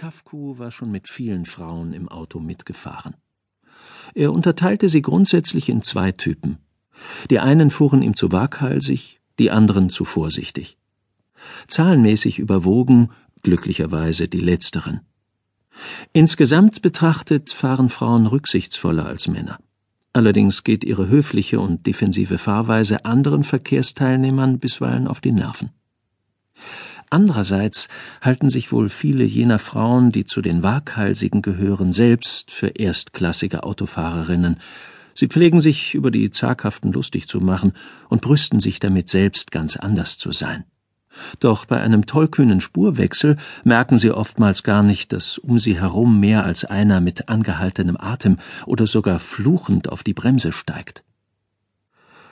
Kafku war schon mit vielen Frauen im Auto mitgefahren. Er unterteilte sie grundsätzlich in zwei Typen. Die einen fuhren ihm zu waghalsig, die anderen zu vorsichtig. Zahlenmäßig überwogen glücklicherweise die letzteren. Insgesamt betrachtet fahren Frauen rücksichtsvoller als Männer. Allerdings geht ihre höfliche und defensive Fahrweise anderen Verkehrsteilnehmern bisweilen auf die Nerven. Andererseits halten sich wohl viele jener Frauen, die zu den Waghalsigen gehören, selbst für erstklassige Autofahrerinnen. Sie pflegen sich über die Zaghaften lustig zu machen und brüsten sich damit selbst ganz anders zu sein. Doch bei einem tollkühnen Spurwechsel merken sie oftmals gar nicht, dass um sie herum mehr als einer mit angehaltenem Atem oder sogar fluchend auf die Bremse steigt.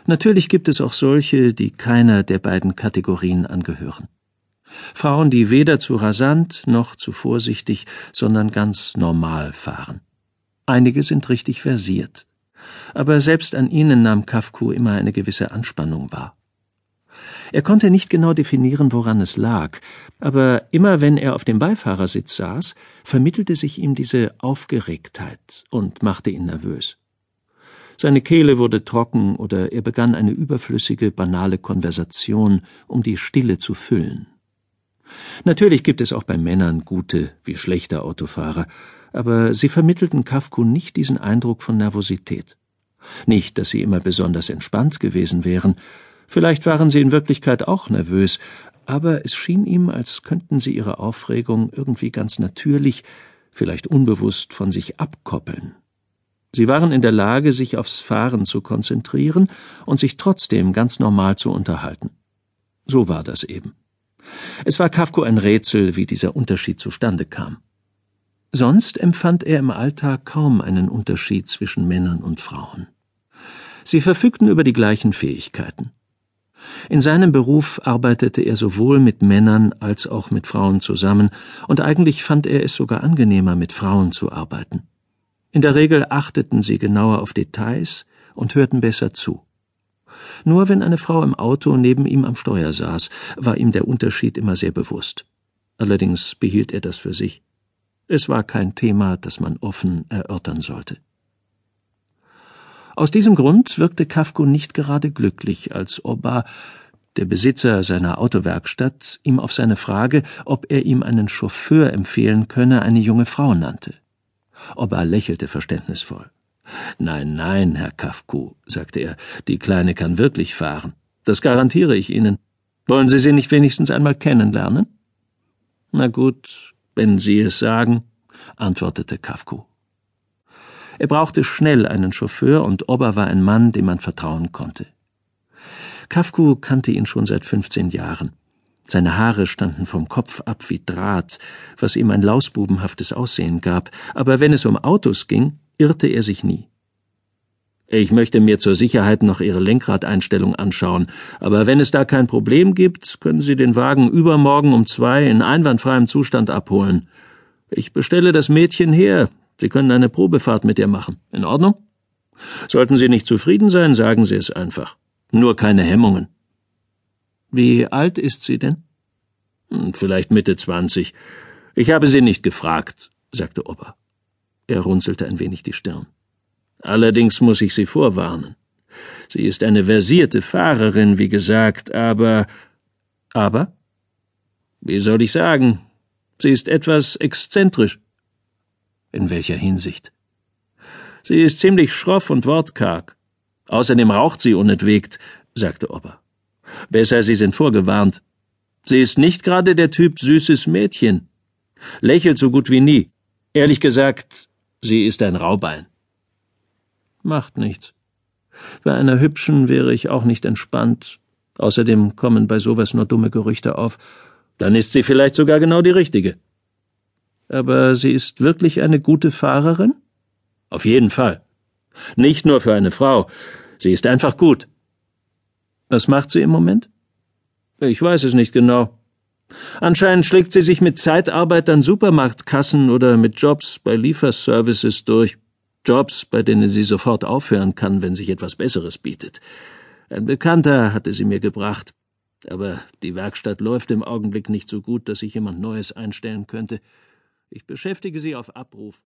Natürlich gibt es auch solche, die keiner der beiden Kategorien angehören. Frauen, die weder zu rasant noch zu vorsichtig, sondern ganz normal fahren. Einige sind richtig versiert. Aber selbst an ihnen nahm Kafku immer eine gewisse Anspannung wahr. Er konnte nicht genau definieren, woran es lag, aber immer wenn er auf dem Beifahrersitz saß, vermittelte sich ihm diese Aufgeregtheit und machte ihn nervös. Seine Kehle wurde trocken oder er begann eine überflüssige, banale Konversation, um die Stille zu füllen. Natürlich gibt es auch bei Männern gute wie schlechte Autofahrer, aber sie vermittelten Kafku nicht diesen Eindruck von Nervosität. Nicht, dass sie immer besonders entspannt gewesen wären, Vielleicht waren sie in Wirklichkeit auch nervös, aber es schien ihm, als könnten sie ihre Aufregung irgendwie ganz natürlich, vielleicht unbewusst von sich abkoppeln. Sie waren in der Lage, sich aufs Fahren zu konzentrieren und sich trotzdem ganz normal zu unterhalten. So war das eben. Es war Kafko ein Rätsel, wie dieser Unterschied zustande kam. Sonst empfand er im Alltag kaum einen Unterschied zwischen Männern und Frauen. Sie verfügten über die gleichen Fähigkeiten. In seinem Beruf arbeitete er sowohl mit Männern als auch mit Frauen zusammen, und eigentlich fand er es sogar angenehmer, mit Frauen zu arbeiten. In der Regel achteten sie genauer auf Details und hörten besser zu. Nur wenn eine Frau im Auto neben ihm am Steuer saß, war ihm der Unterschied immer sehr bewusst. Allerdings behielt er das für sich. Es war kein Thema, das man offen erörtern sollte. Aus diesem Grund wirkte Kafko nicht gerade glücklich, als Oba, der Besitzer seiner Autowerkstatt, ihm auf seine Frage, ob er ihm einen Chauffeur empfehlen könne, eine junge Frau nannte. Oba lächelte verständnisvoll. Nein, nein, Herr Kafku, sagte er, die Kleine kann wirklich fahren. Das garantiere ich Ihnen. Wollen Sie sie nicht wenigstens einmal kennenlernen? Na gut, wenn Sie es sagen, antwortete Kafku. Er brauchte schnell einen Chauffeur und Ober war ein Mann, dem man vertrauen konnte. Kafku kannte ihn schon seit 15 Jahren. Seine Haare standen vom Kopf ab wie Draht, was ihm ein lausbubenhaftes Aussehen gab, aber wenn es um Autos ging, irrte er sich nie. Ich möchte mir zur Sicherheit noch Ihre Lenkradeinstellung anschauen, aber wenn es da kein Problem gibt, können Sie den Wagen übermorgen um zwei in einwandfreiem Zustand abholen. Ich bestelle das Mädchen her, Sie können eine Probefahrt mit ihr machen. In Ordnung? Sollten Sie nicht zufrieden sein, sagen Sie es einfach. Nur keine Hemmungen. Wie alt ist sie denn? Hm, vielleicht Mitte zwanzig. Ich habe sie nicht gefragt, sagte Ober. Er runzelte ein wenig die Stirn. Allerdings muss ich Sie vorwarnen. Sie ist eine versierte Fahrerin, wie gesagt, aber. Aber? Wie soll ich sagen? Sie ist etwas exzentrisch. In welcher Hinsicht? Sie ist ziemlich schroff und wortkarg. Außerdem raucht sie unentwegt, sagte Ober. Besser, Sie sind vorgewarnt. Sie ist nicht gerade der Typ süßes Mädchen. Lächelt so gut wie nie. Ehrlich gesagt, sie ist ein Raubein. Macht nichts. Bei einer hübschen wäre ich auch nicht entspannt. Außerdem kommen bei sowas nur dumme Gerüchte auf. Dann ist sie vielleicht sogar genau die richtige. Aber sie ist wirklich eine gute Fahrerin? Auf jeden Fall. Nicht nur für eine Frau. Sie ist einfach gut. Was macht sie im Moment? Ich weiß es nicht genau. Anscheinend schlägt sie sich mit Zeitarbeit an Supermarktkassen oder mit Jobs bei Lieferservices durch. Jobs, bei denen sie sofort aufhören kann, wenn sich etwas Besseres bietet. Ein Bekannter hatte sie mir gebracht. Aber die Werkstatt läuft im Augenblick nicht so gut, dass ich jemand Neues einstellen könnte. Ich beschäftige Sie auf Abruf.